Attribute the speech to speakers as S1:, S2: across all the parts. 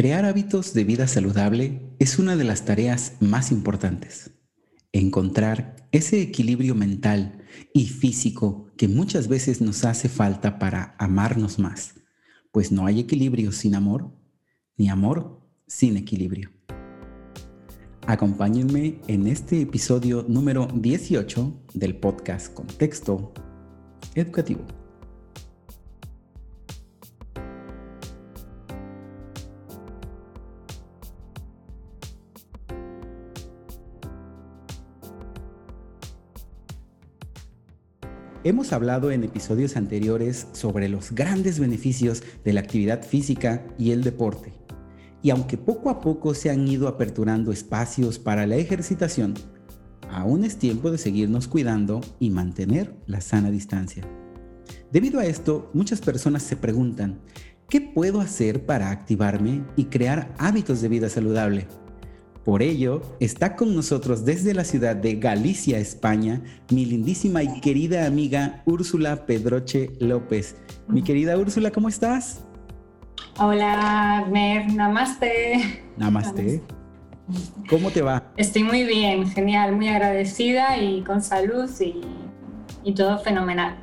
S1: Crear hábitos de vida saludable es una de las tareas más importantes. Encontrar ese equilibrio mental y físico que muchas veces nos hace falta para amarnos más, pues no hay equilibrio sin amor, ni amor sin equilibrio. Acompáñenme en este episodio número 18 del podcast Contexto Educativo. Hemos hablado en episodios anteriores sobre los grandes beneficios de la actividad física y el deporte. Y aunque poco a poco se han ido aperturando espacios para la ejercitación, aún es tiempo de seguirnos cuidando y mantener la sana distancia. Debido a esto, muchas personas se preguntan, ¿qué puedo hacer para activarme y crear hábitos de vida saludable? Por ello, está con nosotros desde la ciudad de Galicia, España, mi lindísima y querida amiga Úrsula Pedroche López. Mi querida Úrsula, ¿cómo estás?
S2: Hola, Mer, namaste.
S1: Namaste. ¿Cómo te va?
S2: Estoy muy bien, genial, muy agradecida y con salud y, y todo fenomenal.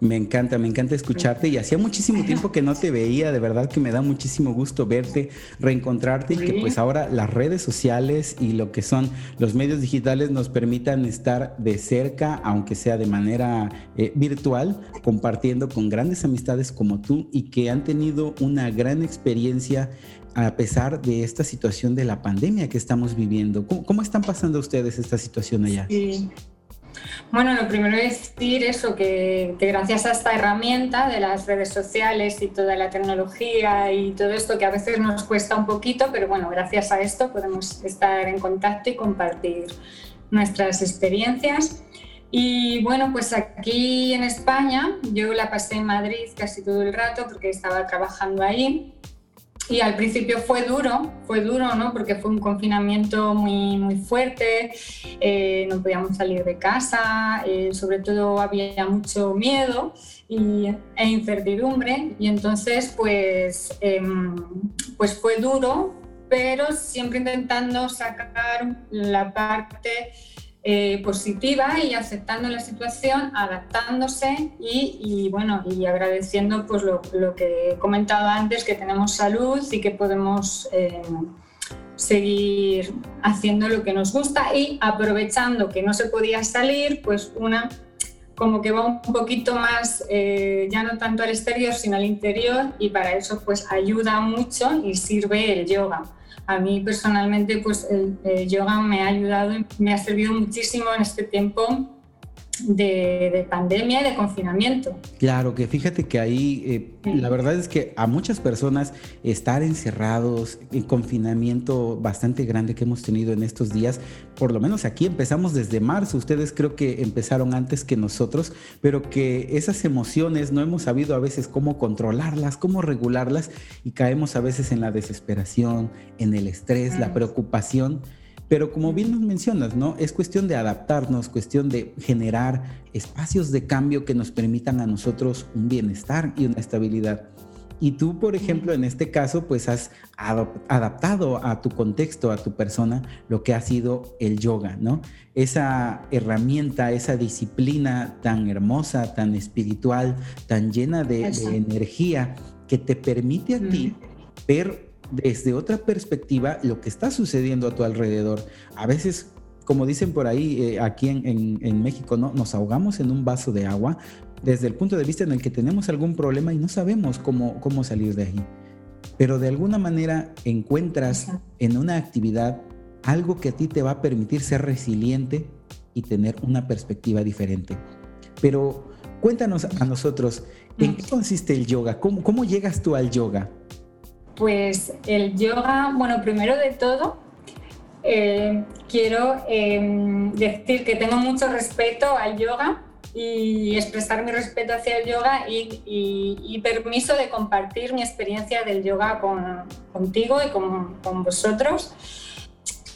S1: Me encanta, me encanta escucharte y hacía muchísimo tiempo que no te veía, de verdad que me da muchísimo gusto verte, reencontrarte y que pues ahora las redes sociales y lo que son los medios digitales nos permitan estar de cerca, aunque sea de manera eh, virtual, compartiendo con grandes amistades como tú y que han tenido una gran experiencia a pesar de esta situación de la pandemia que estamos viviendo. ¿Cómo, están pasando ustedes esta situación allá?
S2: Sí. Bueno, lo primero es decir eso, que, gracias a esta herramienta de las redes sociales y toda la tecnología y todo esto que a veces nos cuesta un poquito, pero bueno, gracias a esto podemos estar en contacto y compartir nuestras experiencias. Y bueno, pues aquí en España, yo la pasé en Madrid casi todo el rato porque estaba trabajando ahí y al principio fue duro, fue duro, ¿no? Porque fue un confinamiento muy, muy fuerte, eh, no podíamos salir de casa, eh, sobre todo había mucho miedo e incertidumbre y entonces pues, em, pues fue duro, pero siempre intentando sacar la parte eh, positiva y aceptando la situación, adaptándose y, bueno, y agradeciendo pues lo, que he comentado antes, que tenemos salud y que podemos eh, seguir haciendo lo que nos gusta y aprovechando que no se podía salir, pues una como que va un poquito más, eh, ya no tanto al exterior, sino al interior y para eso pues ayuda mucho y sirve el yoga a mí personalmente pues el, yoga me ha ayudado, me ha servido muchísimo en este tiempo de, pandemia y de confinamiento.
S1: Claro, que fíjate que ahí eh, la verdad es que a muchas personas estar encerrados en confinamiento bastante grande que hemos tenido en estos días, por lo menos aquí empezamos desde marzo, ustedes creo que empezaron antes que nosotros, pero que esas emociones no hemos sabido a veces cómo controlarlas, cómo regularlas y caemos a veces en la desesperación, en el estrés, la preocupación pero como bien nos mencionas, ¿no? Es cuestión de adaptarnos, cuestión de generar espacios de cambio que nos permitan a nosotros un bienestar y una estabilidad. Y tú, por ejemplo, en este caso, pues has adaptado a tu contexto, a tu persona, lo que ha sido el yoga, ¿no? Esa herramienta, esa disciplina tan hermosa, tan espiritual, tan llena de, energía, que te permite a ti ver desde otra perspectiva lo que está sucediendo a tu alrededor. A veces, como dicen por ahí, eh, aquí en, México, ¿no? nos ahogamos en un vaso de agua desde el punto de vista en el que tenemos algún problema y no sabemos cómo, cómo salir de ahí. Pero de alguna manera encuentras en una actividad algo que a ti te va a permitir ser resiliente y tener una perspectiva diferente. Pero cuéntanos a nosotros, ¿en qué consiste el yoga? ¿Cómo, cómo llegas tú al yoga?
S2: Pues el yoga, bueno, primero de todo, eh, quiero em, decir que tengo mucho respeto al yoga y expresar mi respeto hacia el yoga y, permiso de compartir mi experiencia del yoga con, contigo y con, con, vosotros.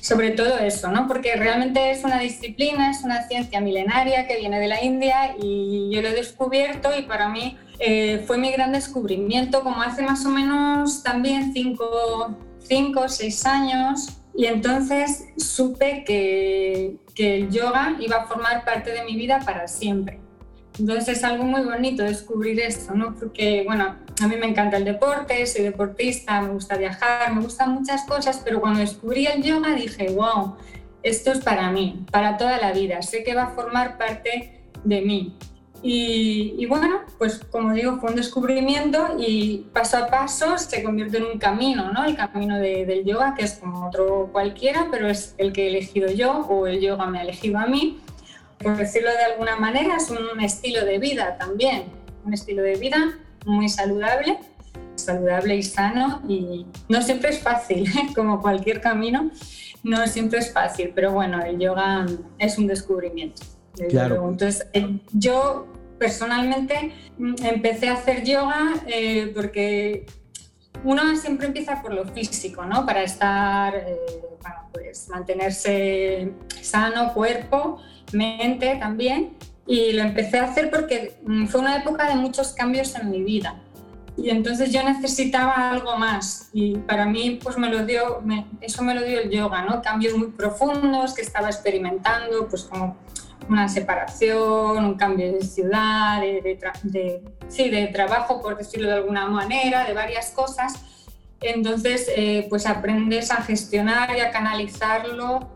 S2: Sobre todo eso, ¿no? Porque realmente es una disciplina, es una ciencia milenaria que viene de la India y yo lo he descubierto y para mí eh, fue mi gran descubrimiento como hace más o menos también cinco, o seis años y entonces supe que, que el yoga iba a formar parte de mi vida para siempre. Entonces es algo muy bonito descubrir esto, ¿no? Porque, bueno, a mí me encanta el deporte, soy deportista, me gusta viajar, me gustan muchas cosas, pero cuando descubrí el yoga dije, wow, esto es para mí, para toda la vida, sé que va a formar parte de mí. Y, bueno, pues como digo, fue un descubrimiento y paso a paso se convierte en un camino, ¿no? El camino del yoga, que es como otro cualquiera, pero es el que he elegido yo o el yoga me ha elegido a mí. Por decirlo de alguna manera, es un estilo de vida también, un estilo de vida muy saludable, saludable y sano y no siempre es fácil, como cualquier camino, no siempre es fácil, pero bueno, el yoga es un descubrimiento. Claro. Entonces, eh, yo personalmente mm, empecé a hacer yoga eh, porque uno siempre empieza por lo físico, ¿no? Para estar, eh, bueno, pues mantenerse sano, cuerpo, mente también. Y lo empecé a hacer porque mm, fue una época de muchos cambios en mi vida. Y entonces yo necesitaba algo más y para mí pues me lo dio, eso me lo dio el yoga, ¿no? Cambios muy profundos que estaba experimentando, pues como una separación, un cambio de ciudad, de, sí, de trabajo, por decirlo de alguna manera, de varias cosas. Entonces, eh, pues aprendes a gestionar y a canalizarlo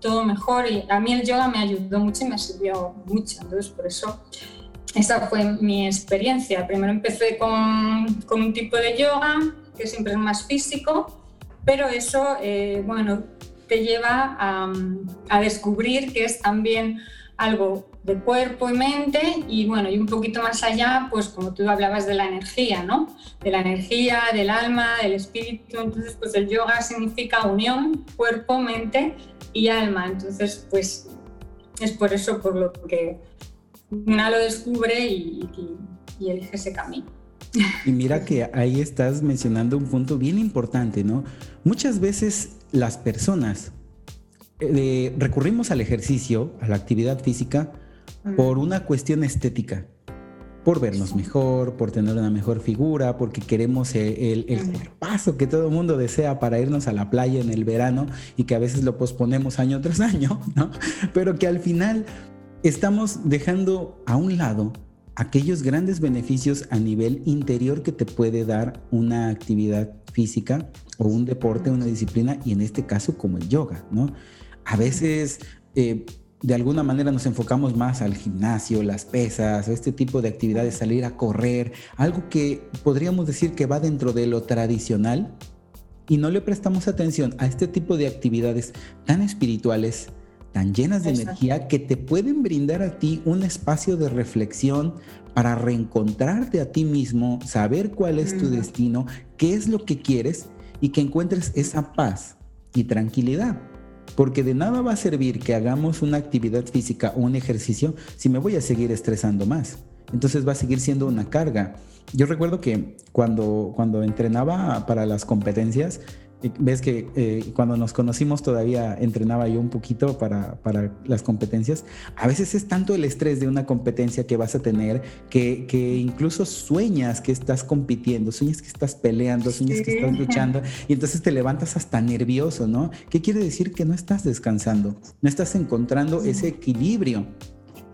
S2: todo mejor. Y a mí el yoga me ayudó mucho y me sirvió mucho. Entonces, por eso, esa fue mi experiencia. Primero empecé con, con un tipo de yoga que siempre es más físico, pero eso, eh, bueno, te lleva a, a descubrir que es también algo de cuerpo y mente y bueno, y un poquito más allá, pues como tú hablabas de la energía, ¿no? De la energía, del alma, del espíritu, entonces pues el yoga significa unión, cuerpo, mente y alma, entonces pues es por eso por lo que una lo descubre y, y elige ese camino.
S1: Y mira que ahí estás mencionando un punto bien importante, ¿no? Muchas veces las personas eh, recurrimos al ejercicio, a la actividad física, por una cuestión estética, por vernos mejor, por tener una mejor figura, porque queremos el, el, cuerpazo que todo el mundo desea para irnos a la playa en el verano y que a veces lo posponemos año tras año, ¿no? Pero que al final estamos dejando a un lado aquellos grandes beneficios a nivel interior que te puede dar una actividad física o un deporte, una disciplina, y en este caso como el yoga, ¿no? A veces eh, de alguna manera nos enfocamos más al gimnasio, las pesas, este tipo de actividades, salir a correr, algo que podríamos decir que va dentro de lo tradicional y no le prestamos atención a este tipo de actividades tan espirituales, tan llenas de energía, que te pueden brindar a ti un espacio de reflexión para reencontrarte a ti mismo, saber cuál es tu destino, qué es lo que quieres y que encuentres esa paz y tranquilidad. Porque de nada va a servir que hagamos una actividad física o un ejercicio si me voy a seguir estresando más. Entonces va a seguir siendo una carga. Yo recuerdo que cuando, cuando entrenaba para las competencias, ves que eh, cuando nos conocimos todavía entrenaba yo un poquito para, para, las competencias. A veces es tanto el estrés de una competencia que vas a tener que, que incluso sueñas que estás compitiendo, sueñas que estás peleando, sueñas que estás luchando y entonces te levantas hasta nervioso, ¿no? ¿Qué quiere decir? Que no estás descansando, no estás encontrando ese equilibrio.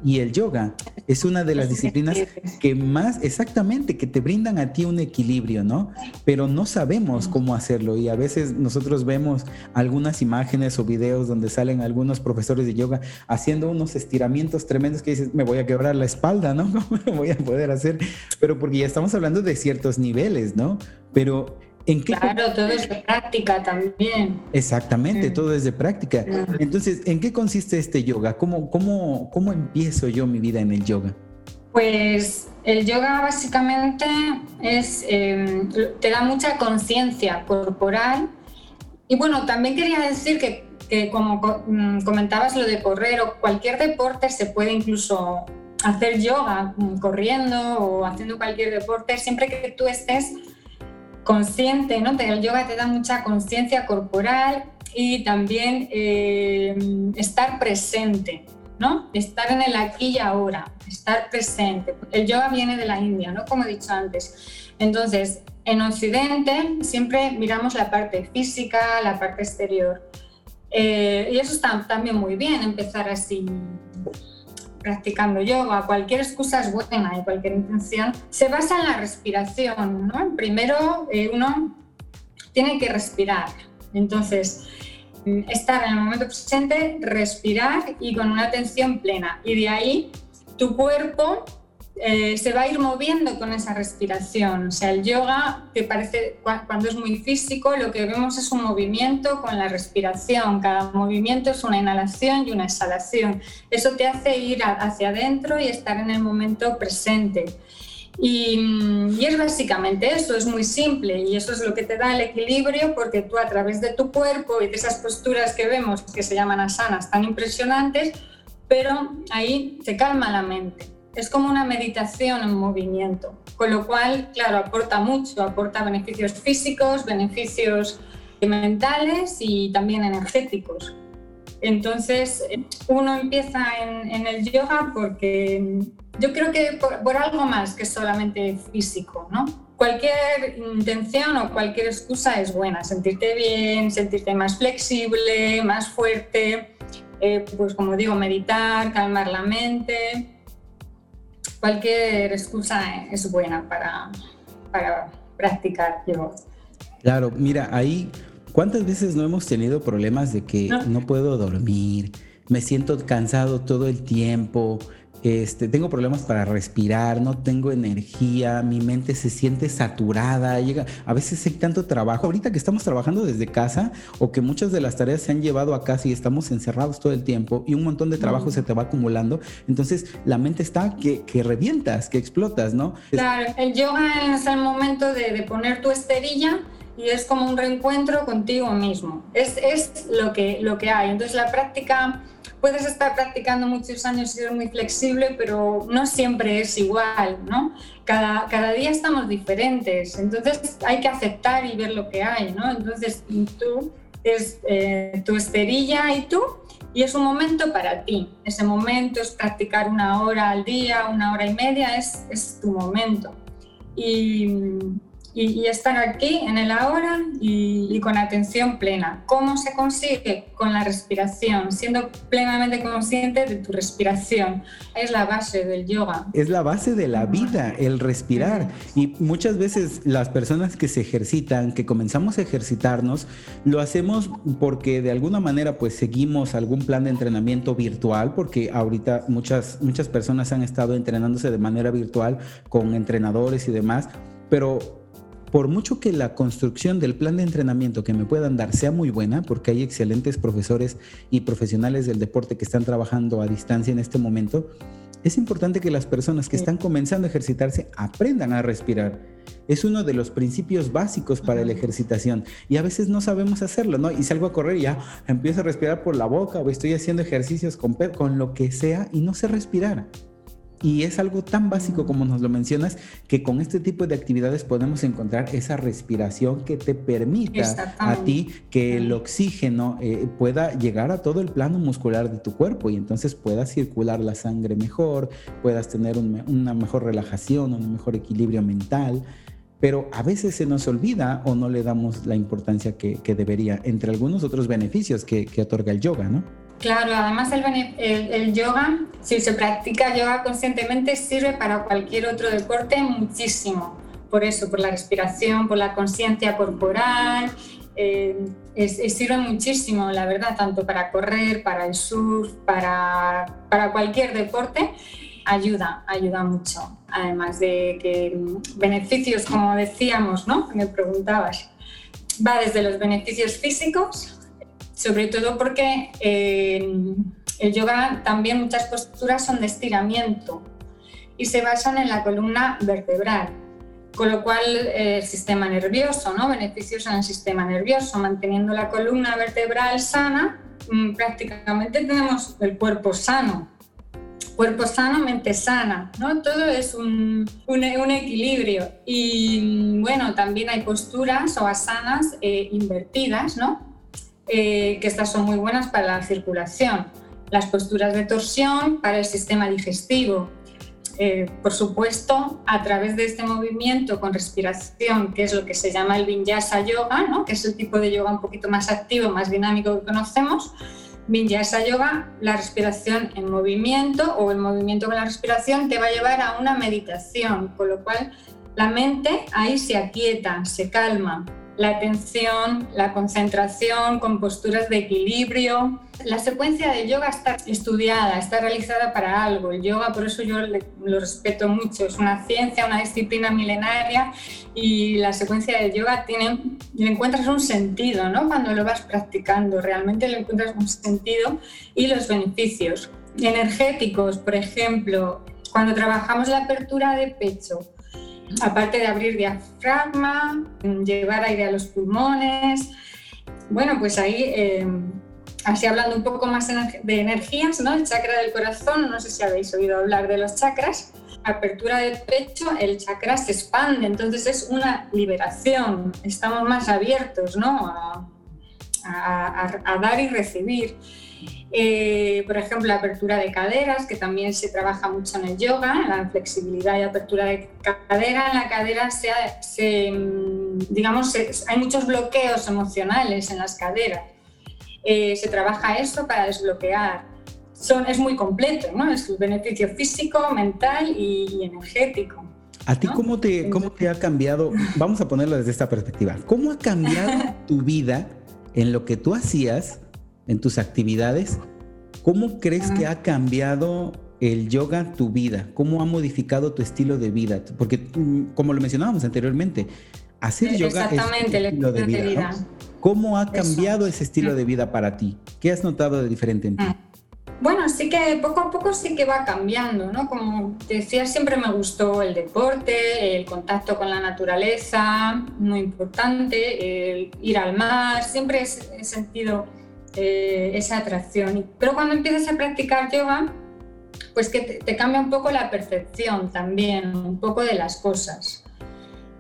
S1: Y el yoga es una de las disciplinas que más, exactamente, que te brindan a ti un equilibrio, ¿no? Pero no sabemos cómo hacerlo y a veces nosotros vemos algunas imágenes o videos donde salen algunos profesores de yoga haciendo unos estiramientos tremendos que dices, me voy a quebrar la espalda, ¿no? ¿Cómo lo voy a poder hacer? Pero porque ya estamos hablando de ciertos niveles, ¿no? Pero
S2: claro, todo es de práctica también.
S1: Exactamente, mm. todo es de práctica. Mm. Entonces, ¿en qué consiste este yoga? ¿Cómo, cómo, cómo empiezo yo mi vida en el yoga?
S2: Pues el yoga básicamente es, em, te da mucha conciencia corporal. Y bueno, también quería decir que, que como mm, comentabas lo de correr o cualquier deporte se puede incluso hacer yoga corriendo o haciendo cualquier deporte, siempre que tú estés consciente, ¿no? El yoga te da mucha conciencia corporal y también eh, estar presente, ¿no? Estar en el aquí y ahora, estar presente. El yoga viene de la India, ¿no? Como he dicho antes. Entonces, en Occidente siempre miramos la parte física, la parte exterior. Eh, y eso está también muy bien, empezar así practicando yoga, cualquier excusa es buena y cualquier intención, se basa en la respiración. Primero eh, uno tiene que respirar. Entonces, estar en el momento presente, respirar y con una atención plena. Y de ahí tu cuerpo eh, se va a ir moviendo con esa respiración. O sea, el yoga, que parece cuando es muy físico, lo que vemos es un movimiento con la respiración. Cada movimiento es una inhalación y una exhalación. Eso te hace ir hacia adentro y estar en el momento presente. Y, y, es básicamente eso, es muy simple y eso es lo que te da el equilibrio porque tú a través de tu cuerpo y de esas posturas que vemos que se llaman asanas tan impresionantes, pero ahí te calma la mente es como una meditación en movimiento, con lo cual, claro, aporta mucho, aporta beneficios físicos, beneficios mentales y también energéticos. Entonces, uno empieza en, el yoga porque yo creo que por, algo más que solamente físico, ¿no? Cualquier intención o cualquier excusa es buena, sentirte bien, sentirte más flexible, más fuerte, eh, pues como digo, meditar, calmar la mente, cualquier excusa es buena para, para practicar yoga.
S1: Claro, mira, ahí, ¿cuántas veces no hemos tenido problemas de que no puedo dormir? Me siento cansado todo el tiempo, este, tengo problemas para respirar, no tengo energía, mi mente se siente saturada, llega, a veces hay tanto trabajo, ahorita que estamos trabajando desde casa o que muchas de las tareas se han llevado a casa y estamos encerrados todo el tiempo y un montón de trabajo se te va acumulando, entonces la mente está que, que revientas, que explotas, ¿no?
S2: Claro, el yoga es el momento de, de poner tu esterilla y es como un reencuentro contigo mismo, es, es lo, que, lo que hay, entonces la práctica puedes estar practicando muchos años y ser muy flexible, pero no siempre es igual, ¿no? Cada, cada día estamos diferentes, entonces hay que aceptar y ver lo que hay, ¿no? Entonces tú es eh, tu esterilla y tú, y es un momento para ti. Ese momento es practicar una hora al día, una hora y media, es, es tu momento. Y, y, estar aquí en el ahora y, con atención plena. ¿Cómo se consigue? Con la respiración, siendo plenamente consciente de tu respiración. Es la base del yoga.
S1: Es la base de la vida, el respirar. Y muchas veces las personas que se ejercitan, que comenzamos a ejercitarnos, lo hacemos porque de alguna manera pues seguimos algún plan de entrenamiento virtual, porque ahorita muchas, muchas personas han estado entrenándose de manera virtual con entrenadores y demás. Pero por mucho que la construcción del plan de entrenamiento que me puedan dar sea muy buena, porque hay excelentes profesores y profesionales del deporte que están trabajando a distancia en este momento, es importante que las personas que están comenzando a ejercitarse aprendan a respirar. Es uno de los principios básicos para la ejercitación y a veces no sabemos hacerlo, ¿no? Y salgo a correr y ya empiezo a respirar por la boca o estoy haciendo ejercicios con, con lo que sea y no sé respirar. Y es algo tan básico como nos lo mencionas, que con este tipo de actividades podemos encontrar esa respiración que te permita a ti que el oxígeno eh, pueda llegar a todo el plano muscular de tu cuerpo y entonces pueda circular la sangre mejor, puedas tener una mejor relajación, un mejor equilibrio mental. Pero a veces se nos olvida o no le damos la importancia que, debería, entre algunos otros beneficios que, que otorga el yoga, ¿no?
S2: Claro, además el, yoga, si se practica yoga conscientemente, sirve para cualquier otro deporte muchísimo. Por eso, por la respiración, por la conciencia corporal, eh, sirve muchísimo, la verdad, tanto para correr, para el surf, para, para cualquier deporte, ayuda, ayuda mucho. Además de que beneficios, como decíamos, ¿no? Me preguntabas, va desde los beneficios físicos sobre todo porque eh, el yoga también muchas posturas son de estiramiento y se basan en la columna vertebral, con lo cual eh, el sistema nervioso, ¿no? beneficios en el sistema nervioso, manteniendo la columna vertebral sana, mm, prácticamente tenemos el cuerpo sano. Cuerpo sano, mente sana, ¿no? Todo es un, un, equilibrio. Y mm, bueno, también hay posturas o asanas eh, invertidas, ¿no? Que estas son muy buenas para la circulación. Las posturas de torsión para el sistema digestivo. eh, por supuesto, a través de este movimiento con respiración, que es lo que se llama el Vinyasa Yoga, ¿no? que es el tipo de yoga un poquito más activo, más dinámico que conocemos. Vinyasa Yoga, la respiración en movimiento o el movimiento con la respiración te va a llevar a una meditación, con lo cual la mente ahí se aquieta, se calma, la atención, la concentración con posturas de equilibrio. La secuencia de yoga está estudiada, está realizada para algo. El yoga, por eso yo lo respeto mucho, es una ciencia, una disciplina milenaria y la secuencia de yoga tiene, le encuentras un sentido, ¿no? Cuando lo vas practicando, realmente le encuentras un sentido y los beneficios energéticos, por ejemplo, cuando trabajamos la apertura de pecho, aparte de abrir diafragma, llevar aire a los pulmones. Bueno, pues ahí, eh, así hablando un poco más de energías, ¿no? El chakra del corazón, no sé si habéis oído hablar de los chakras. Apertura del pecho, el chakra se expande, entonces es una liberación, estamos más abiertos, ¿no? a dar y recibir. Eh, por ejemplo, la apertura de caderas, que también se trabaja mucho en el yoga, la flexibilidad y apertura de cadera. En la cadera se, mm, digamos, hay muchos bloqueos emocionales en las caderas. Eh, se trabaja eso para desbloquear. Son, es muy completo, ¿no? Es un beneficio físico, mental y, energético.
S1: ¿A ti cómo, te, cómo te ha cambiado? Vamos a ponerlo desde esta perspectiva. ¿Cómo ha cambiado tu vida en lo que tú hacías en tus actividades, ¿cómo crees que ha cambiado el yoga tu vida? ¿Cómo ha modificado tu estilo de vida? Porque como lo mencionábamos anteriormente, hacer yoga es un estilo de vida. ¿Cómo ha cambiado ese estilo de vida para ti? ¿Qué has notado de diferente en ti? Mm.
S2: Bueno, sí que poco a poco sí que va cambiando, ¿no? Como decía, siempre me gustó el deporte, el contacto con la naturaleza, muy importante, el ir al mar, siempre he sentido eh, esa atracción. Pero cuando empiezas a practicar yoga, pues que te, cambia un poco la percepción también, un poco de las cosas.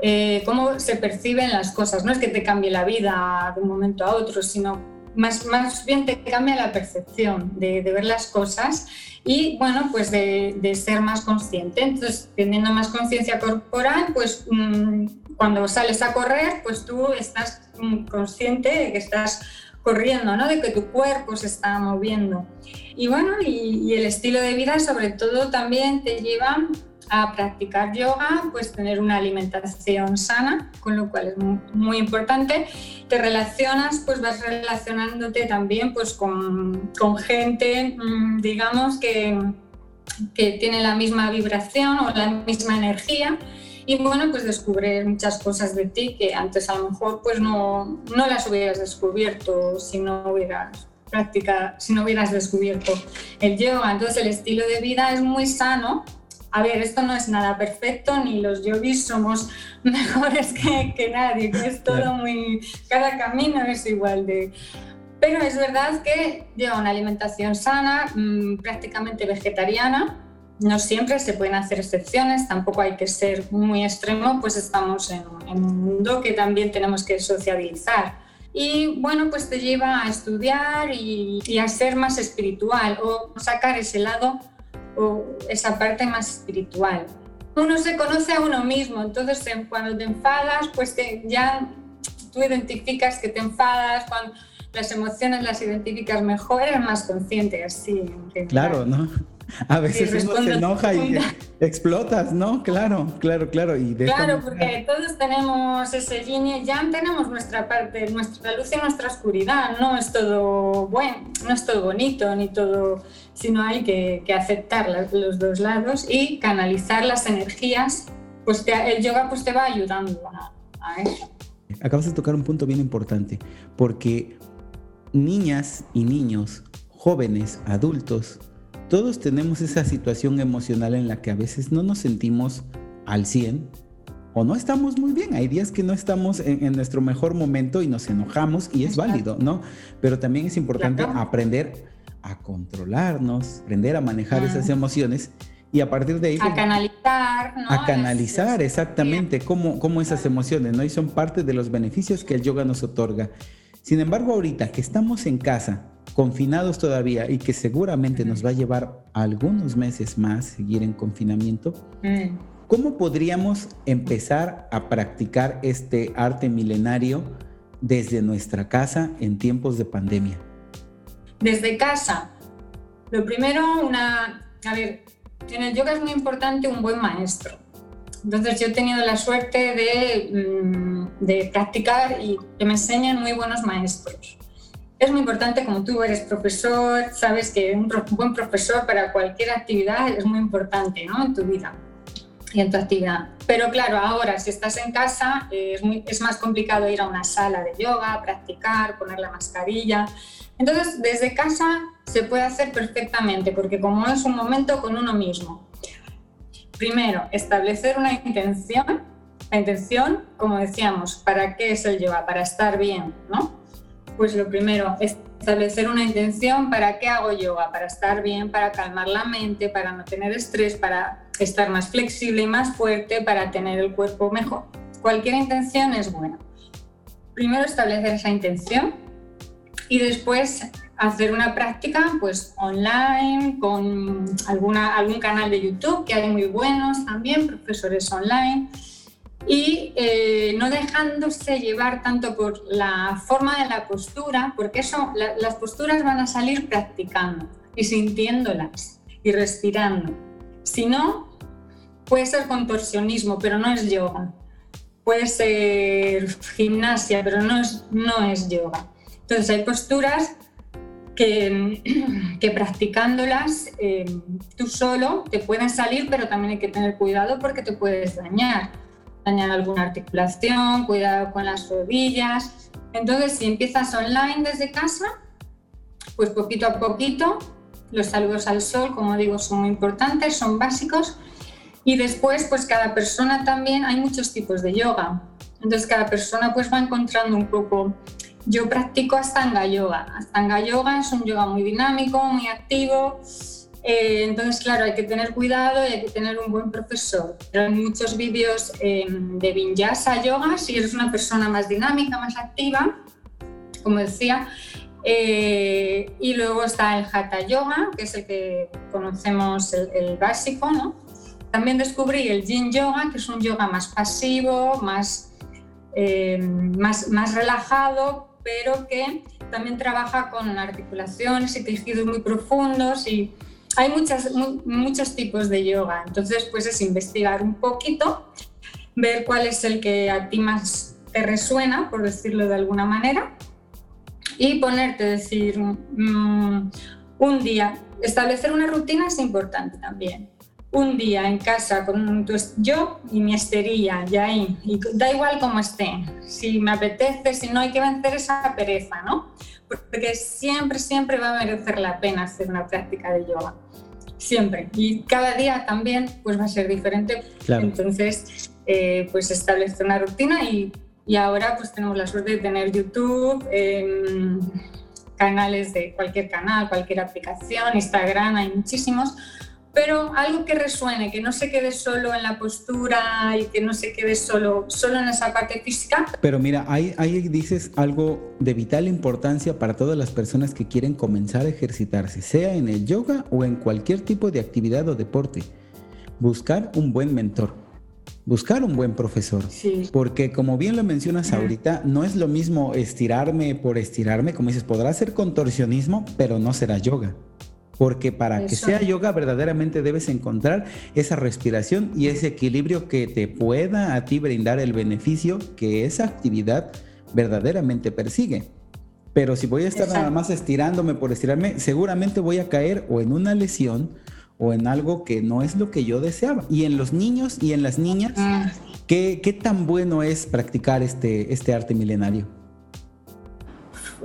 S2: Eh, cómo se perciben las cosas. No es que te cambie la vida de un momento a otro, sino más, más bien te cambia la percepción de, ver las cosas y, bueno, pues de, ser más consciente. Entonces, teniendo más conciencia corporal, pues mm, cuando sales a correr, pues tú estás mm, consciente de que estás corriendo, ¿no? De que tu cuerpo se está moviendo. Y bueno, y, el estilo de vida sobre todo también te lleva a practicar yoga, pues tener una alimentación sana, con lo cual es muy, importante. Te relacionas, pues vas relacionándote también pues con, con gente, mm, digamos, que, que tiene la misma vibración o la misma energía y bueno, pues descubrir muchas cosas de ti que antes a lo mejor pues no, no las hubieras descubierto si no hubieras práctica, si no hubieras descubierto el yoga. Entonces el estilo de vida es muy sano. A ver, esto no es nada perfecto, ni los yogis somos mejores que, que nadie, que es todo muy... Cada camino es igual de... Pero es verdad que lleva una alimentación sana, mm, prácticamente vegetariana, no siempre se pueden hacer excepciones, tampoco hay que ser muy extremo, pues estamos en, un mundo que también tenemos que sociabilizar. Y bueno, pues te lleva a estudiar y, a ser más espiritual o sacar ese lado o esa parte más espiritual. Uno se conoce a uno mismo, entonces cuando te enfadas, pues ya tú identificas que te enfadas, cuando las emociones las identificas mejor, eres más consciente así.
S1: Claro, ¿no? a veces uno se enoja y explotas, ¿no? Claro, claro, claro. Y
S2: claro, porque todos tenemos ese línea, ya tenemos nuestra parte, nuestra luz y nuestra oscuridad, no es todo bueno, no es todo bonito ni todo, sino hay que, aceptar los dos lados y canalizar las energías, pues el yoga pues te va ayudando a, a eso.
S1: Acabas de tocar un punto bien importante, porque niñas y niños, jóvenes, adultos, todos tenemos esa situación emocional en la que a veces no nos sentimos al 100 o no estamos muy bien. Hay días que no estamos en, nuestro mejor momento y nos enojamos y es válido, ¿no? Pero también es importante aprender a controlarnos, aprender a manejar esas emociones y a partir de ahí...
S2: A canalizar, ¿no?
S1: A canalizar, exactamente, cómo, cómo esas emociones, ¿no? Y son parte de los beneficios que el yoga nos otorga. Sin embargo, ahorita que estamos en casa, confinados todavía y que seguramente nos va a llevar algunos meses más seguir en confinamiento, mm. ¿cómo podríamos empezar a practicar este arte milenario desde nuestra casa en tiempos de pandemia?
S2: Desde casa. Lo primero, una, a ver, en el yoga es muy importante un buen maestro. Entonces yo he tenido la suerte de, mm, de practicar y que me enseñan muy buenos maestros es muy importante, como tú eres profesor, sabes que un, buen profesor para cualquier actividad es muy importante ¿no? en tu vida y en tu actividad. Pero claro, ahora si estás en casa es, muy, es más complicado ir a una sala de yoga, practicar, poner la mascarilla. Entonces, desde casa se puede hacer perfectamente, porque como es un momento con uno mismo. Primero, establecer una intención. La intención, como decíamos, ¿para qué es el yoga? Para estar bien, ¿no? Pues lo primero, es establecer una intención para qué hago yoga, para estar bien, para calmar la mente, para no tener estrés, para estar más flexible y más fuerte, para tener el cuerpo mejor. Cualquier intención es buena. Primero establecer esa intención y después hacer una práctica pues online con algún canal de YouTube que hay muy buenos también, profesores online y eh, no dejándose llevar tanto por la forma de la postura, porque eso, las posturas van a salir practicando y sintiéndolas y respirando. Si no, puede ser contorsionismo, pero no es yoga. Puede ser gimnasia, pero no es, no es yoga. Entonces hay posturas que, que practicándolas eh, tú solo te pueden salir, pero también hay que tener cuidado porque te puedes dañar dañar alguna articulación, cuidado con las rodillas. Entonces, si empiezas online desde casa, pues poquito a poquito, los saludos al sol, como digo, son muy importantes, son básicos. Y después, pues cada persona también, hay muchos tipos de yoga. Entonces, cada persona pues va encontrando un poco... Yo practico Astanga Yoga. Astanga Yoga es un yoga muy dinámico, muy activo, eh, entonces, claro, hay que tener cuidado y hay que tener un buen profesor. hay muchos vídeos em, de Vinyasa Yoga, si eres una persona más dinámica, más activa, como decía. Eh, y luego está el Hatha Yoga, que es el que conocemos, el, básico, ¿no? También descubrí el Yin Yoga, que es un yoga más pasivo, más, em, más, más relajado, pero que también trabaja con articulaciones y tejidos muy profundos y hay muchas, muchos tipos de yoga, entonces pues es investigar un poquito, ver cuál es el que a ti más te resuena, por decirlo de alguna manera, y ponerte, decir, mm, un día, establecer una rutina es importante también. Un día en casa con yo y mi esterilla, ya ahí, y da igual cómo esté, si me apetece, si no hay que vencer esa pereza, ¿no? Porque siempre, siempre va a merecer la pena hacer una práctica de yoga siempre. Y cada día también pues va a ser diferente. Entonces, eh, pues establece una rutina y, y, ahora pues tenemos la suerte de tener YouTube, em, canales de cualquier canal, cualquier aplicación, Instagram, hay muchísimos pero algo que resuene, que no se quede solo en la postura y que no se quede solo, solo en esa parte física.
S1: Pero mira, ahí, ahí dices algo de vital importancia para todas las personas que quieren comenzar a ejercitarse, sea en el yoga o en cualquier tipo de actividad o deporte. Buscar un buen mentor, buscar un buen profesor. Sí. Porque como bien lo mencionas ahorita, no es lo mismo estirarme por estirarme, como dices, podrá ser contorsionismo, pero no será yoga porque para que sea yoga verdaderamente debes encontrar esa respiración y ese equilibrio que te pueda a ti brindar el beneficio que esa actividad verdaderamente persigue. Pero si voy a estar nada más estirándome por estirarme, seguramente voy a caer o en una lesión o en algo que no es lo que yo deseaba. Y en los niños y en las niñas, ah. ¿qué, qué tan bueno es practicar este, este arte milenario?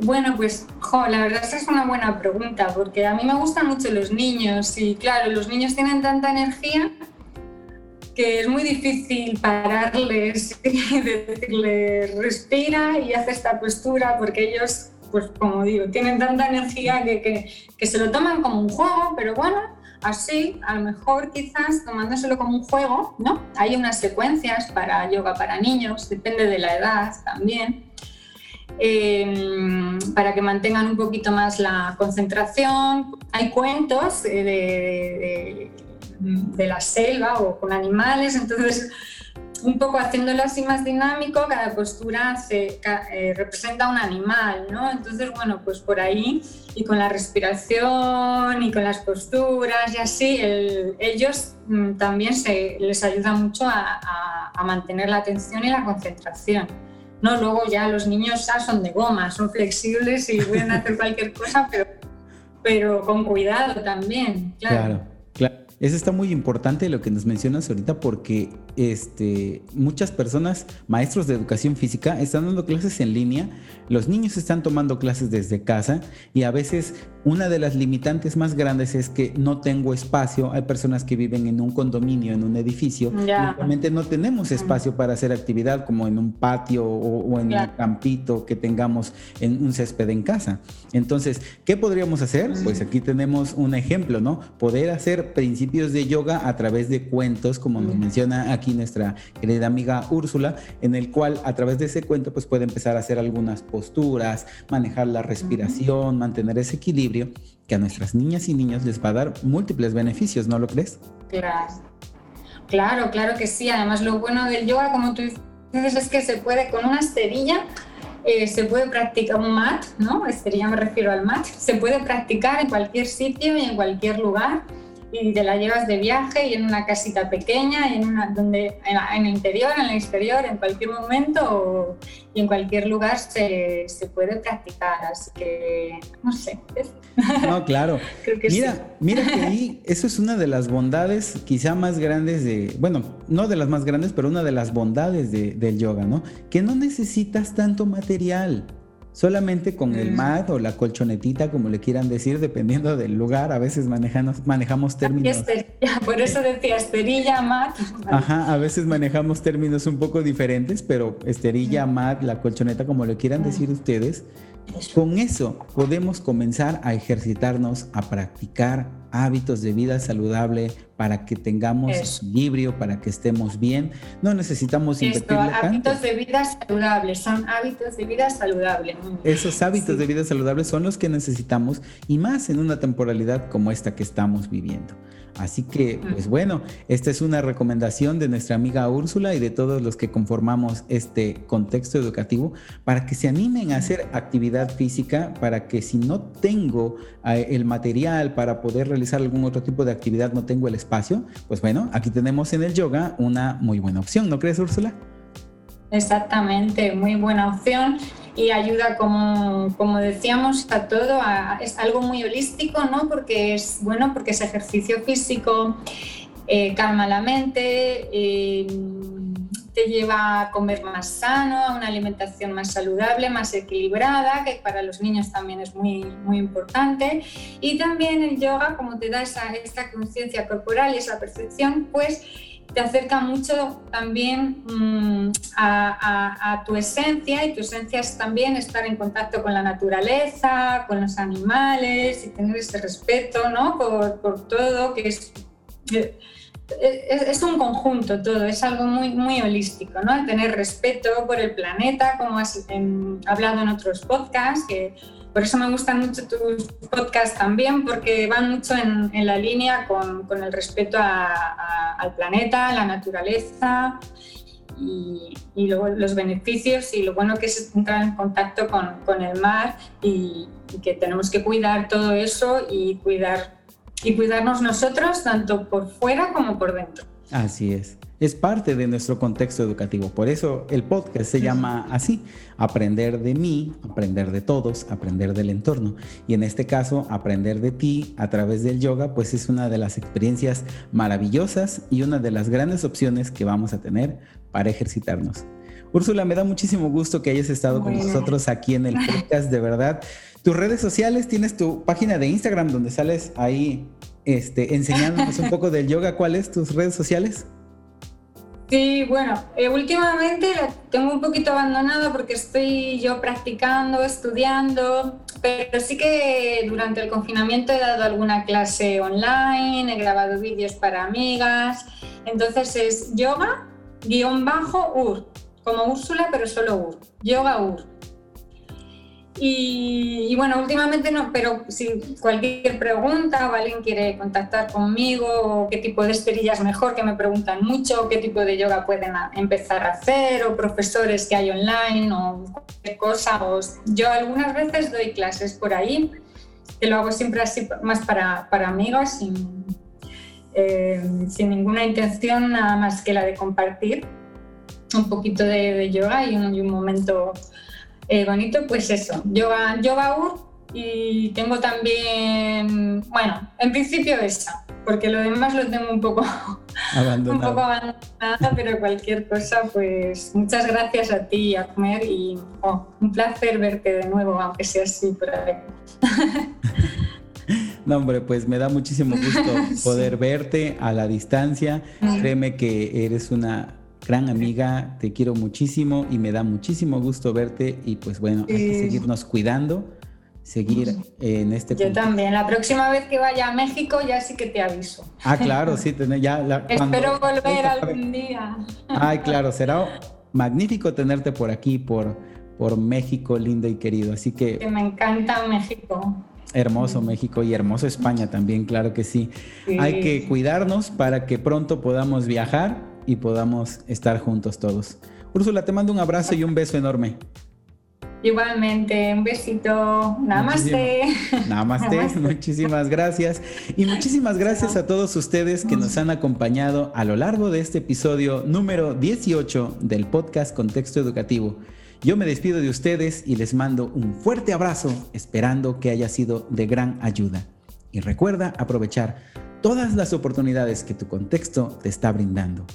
S2: Bueno, pues la verdad es que es una buena pregunta, porque a mí me gustan mucho los niños y claro, los niños tienen tanta energía que es muy difícil pararles y decirles respira y haz esta postura, porque ellos, pues como digo, tienen tanta energía que, que se lo toman como un juego, pero bueno, así, a lo mejor quizás tomándoselo como un juego, ¿no? Hay unas secuencias para yoga para niños, depende de la edad también. Em, para que mantengan un poquito más la concentración. Hay cuentos de, de, la selva o con animales, entonces un poco haciéndolo así más dinámico, cada postura se, eh, representa un animal, ¿no? Entonces, bueno, pues por ahí y con la respiración y con las posturas y así, ellos mm, también se, les ayuda mucho a, a, mantener la atención y la concentración. ¿No? Luego ya los niños ya son de goma, son flexibles y pueden hacer cualquier cosa, pero, pero con cuidado también, claro.
S1: Claro, claro. Eso está muy importante lo que nos mencionas ahorita porque este, muchas personas, maestros de educación física, están dando clases en línea, los niños están tomando clases desde casa y a veces una de las limitantes más grandes es que no tengo espacio. Hay personas que viven en un condominio, en un edificio, realmente no tenemos espacio para hacer actividad como en un patio o, en un campito que tengamos en un césped en casa. Entonces, ¿qué podríamos hacer? Pues aquí tenemos un ejemplo, ¿no? Poder hacer principios de yoga a través de cuentos, como nos menciona aquí aquí nuestra querida amiga Úrsula, en el cual a través de ese cuento pues puede empezar a hacer algunas posturas, manejar la respiración, mantener ese equilibrio que a nuestras niñas y niños les va a dar múltiples beneficios, ¿no lo crees?
S2: Claro, claro, claro que sí. Además lo bueno del yoga, como tú dices, es que se puede con una esterilla eh, se puede practicar un mat, ¿no? Esterilla me refiero al mat. Se puede practicar en cualquier sitio y en cualquier lugar y te la llevas de viaje y en una casita pequeña, y en, una, donde, en, el interior, en el exterior, en cualquier momento y en cualquier lugar se, se, puede practicar. Así que, no sé.
S1: No, claro. mira, mira que ahí eso es una de las bondades quizá más grandes de, bueno, no de las más grandes, pero una de las bondades de, del yoga, ¿no? Que no necesitas tanto material solamente con el mm. mat o la colchonetita, como le quieran decir, dependiendo del lugar. A veces manejamos, manejamos términos.
S2: por eso decía esterilla, mat.
S1: Ajá, a veces manejamos términos un poco diferentes, pero esterilla, mm. mat, la colchoneta, como le quieran mm. decir ustedes. Con eso podemos comenzar a ejercitarnos, a practicar hábitos de vida saludable para que tengamos equilibrio, para que estemos bien. No necesitamos
S2: Esto, hábitos de vida saludables, son hábitos de vida saludables.
S1: Esos hábitos de vida saludables son los que necesitamos y más en una temporalidad como esta que estamos viviendo. Así que, pues bueno, esta es una recomendación de nuestra amiga Úrsula y de todos los que conformamos este contexto educativo para que se animen a hacer actividad física, para que si no tengo eh, el material para poder realizar algún otro tipo de actividad, no tengo el espacio, pues bueno, aquí tenemos en el yoga una muy buena opción, ¿no crees Úrsula?
S2: Exactamente, muy buena opción y ayuda, como, como decíamos, a todo, es algo muy holístico, ¿no? Porque es bueno, porque es ejercicio físico, eh, calma la mente, eh, te lleva a comer más sano, a una alimentación más saludable, más equilibrada, que para los niños también es muy, muy importante. Y también el yoga, como te da esa, esta conciencia corporal y esa percepción, pues te acerca mucho también mm, a, tu esencia y tu esencia es también estar en contacto con la naturaleza, con los animales y tener ese respeto ¿no? por, todo, que es, es, un conjunto todo, es algo muy, muy holístico, ¿no? tener respeto por el planeta, como has hablado en otros podcasts, que por eso me gustan mucho tus podcasts también, porque van mucho en, la línea con, el respeto al planeta, a la naturaleza y, luego los beneficios y lo bueno que es entrar en contacto con, el mar y, y, que tenemos que cuidar todo eso y, cuidar, y cuidarnos nosotros tanto por fuera como por dentro.
S1: Así es es parte de nuestro contexto educativo. Por eso el podcast se llama así, aprender de mí, aprender de todos, aprender del entorno. Y en este caso, aprender de ti a través del yoga, pues es una de las experiencias maravillosas y una de las grandes opciones que vamos a tener para ejercitarnos. Úrsula, me da muchísimo gusto que hayas estado con nosotros aquí en el podcast, de verdad. Tus redes sociales, tienes tu página de Instagram donde sales ahí este, enseñándonos un poco del yoga. ¿Cuáles tus redes sociales?
S2: Sí, bueno, eh, últimamente la tengo un poquito abandonado porque estoy yo practicando, estudiando, pero sí que durante el confinamiento he dado alguna clase online, he grabado vídeos para amigas, entonces es yoga-ur, como Úrsula, pero solo ur, yoga ur. Y, bueno, últimamente no, pero si cualquier pregunta o alguien quiere contactar conmigo, o qué tipo de esterillas mejor, que me preguntan mucho, qué tipo de yoga pueden empezar a hacer, o profesores que hay online, o cualquier cosa. yo algunas veces doy clases por ahí, que lo hago siempre así más para, para amigos, sin, eh, sin ninguna intención nada más que la de compartir un poquito de, yoga y un, y un momento eh, bonito, pues eso, yoga, yoga ur y tengo también, bueno, en principio esa, porque lo demás lo tengo un poco abandonado, un poco abandonada, pero cualquier cosa, pues muchas gracias a ti, Ahmed, y oh, un placer verte de nuevo, aunque sea así por ahí.
S1: No, hombre, pues me da muchísimo gusto poder verte a la distancia. Créeme que eres una gran amiga, te quiero muchísimo y me da muchísimo gusto verte y pues bueno, hay que seguirnos cuidando, seguir en este...
S2: Yo también, la próxima vez que vaya a México ya sí que te aviso.
S1: Ah, claro, sí, ya... La,
S2: Espero volver algún día.
S1: Ay, claro, será magnífico tenerte por aquí, por, por México lindo y querido, así que...
S2: Que me encanta México.
S1: Hermoso México y hermoso España también, claro que sí. Hay que cuidarnos para que pronto podamos viajar y podamos estar juntos todos. Úrsula, te mando un abrazo y un beso enorme.
S2: Igualmente, un besito. Namaste.
S1: Namaste. Namaste. Muchísimas gracias. Y muchísimas gracias a todos ustedes que nos han acompañado a lo largo de este episodio número 18 del podcast Contexto Educativo. Yo me despido de ustedes y les mando un fuerte abrazo, esperando que haya sido de gran ayuda. Y recuerda aprovechar todas las oportunidades que tu contexto te está brindando.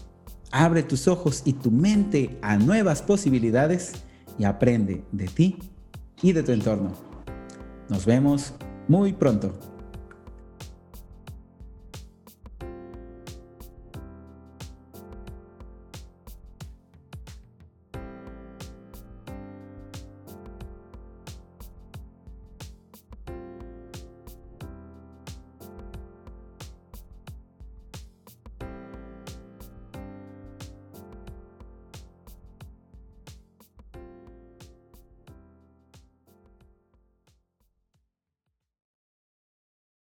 S1: Abre tus ojos y tu mente a nuevas posibilidades y aprende de ti y de tu entorno. Nos vemos muy pronto.